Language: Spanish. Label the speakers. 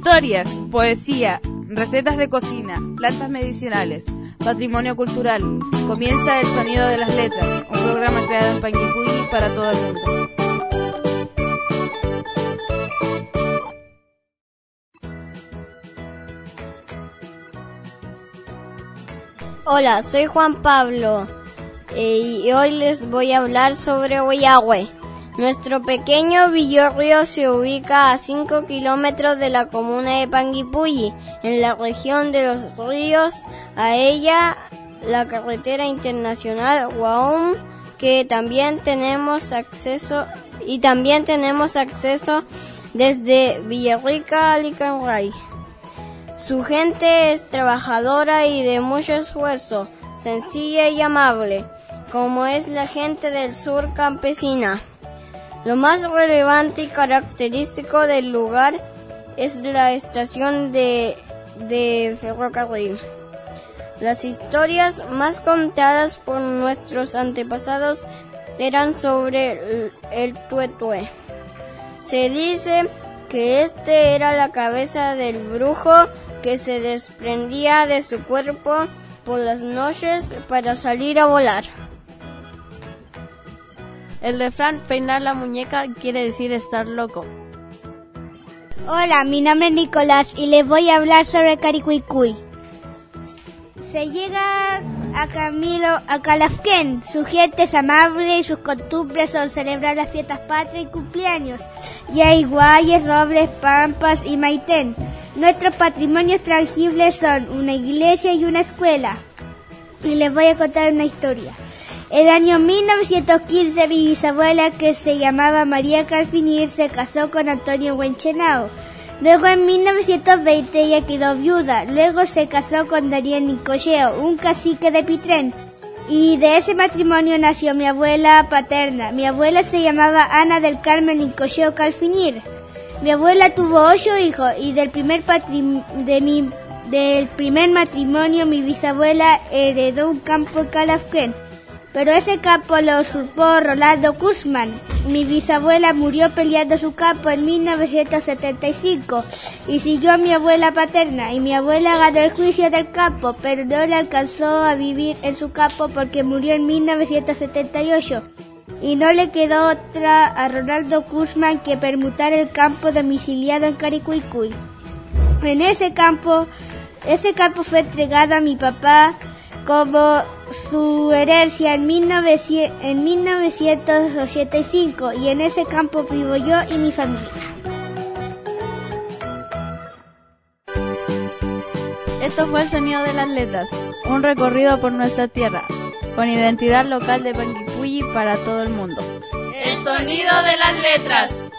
Speaker 1: Historias, poesía, recetas de cocina, plantas medicinales, patrimonio cultural. Comienza El Sonido de las Letras, un programa creado en Panguipulli para todo el mundo.
Speaker 2: Hola, soy Juan Pablo eh, y hoy les voy a hablar sobre Huayahue. Nuestro pequeño villorrio se ubica a 5 kilómetros de la comuna de Panguipulli, en la región de los ríos. A ella, la carretera internacional Guaum, que también tenemos acceso y también tenemos acceso desde Villarrica a Licanray. Su gente es trabajadora y de mucho esfuerzo, sencilla y amable, como es la gente del sur campesina. Lo más relevante y característico del lugar es la estación de, de ferrocarril. Las historias más contadas por nuestros antepasados eran sobre el, el tuetue. Se dice que este era la cabeza del brujo que se desprendía de su cuerpo por las noches para salir a volar.
Speaker 3: El refrán peinar la muñeca quiere decir estar loco.
Speaker 4: Hola, mi nombre es Nicolás y les voy a hablar sobre Caricuicuy. Se llega a Camilo a Calafquén. Su gente es amable y sus costumbres son celebrar las fiestas patrias y cumpleaños. Y hay guayes, robles, pampas y maitén. Nuestros patrimonios tangibles son una iglesia y una escuela. Y les voy a contar una historia. El año 1915 mi bisabuela que se llamaba María Calfinir se casó con Antonio Huenchenao. Luego en 1920 ella quedó viuda. Luego se casó con Daniel Nicocheo, un cacique de Pitrén. Y de ese matrimonio nació mi abuela paterna. Mi abuela se llamaba Ana del Carmen Nicocheo Calfinir. Mi abuela tuvo ocho hijos y del primer, de mi, del primer matrimonio mi bisabuela heredó un campo en Calafquén pero ese campo lo usurpó Rolando Guzmán. Mi bisabuela murió peleando su campo en 1975 y siguió a mi abuela paterna y mi abuela ganó el juicio del campo, pero no le alcanzó a vivir en su campo porque murió en 1978 y no le quedó otra a Ronaldo Guzmán que permutar el campo domiciliado en Caricuicuy. En ese campo, ese campo fue entregado a mi papá como su herencia en, 1985 y en ese campo vivo yo y mi familia.
Speaker 1: Esto fue el sonido de las letras, un recorrido por nuestra tierra, con identidad local de Panguipulli para todo el mundo.
Speaker 5: El sonido de las letras.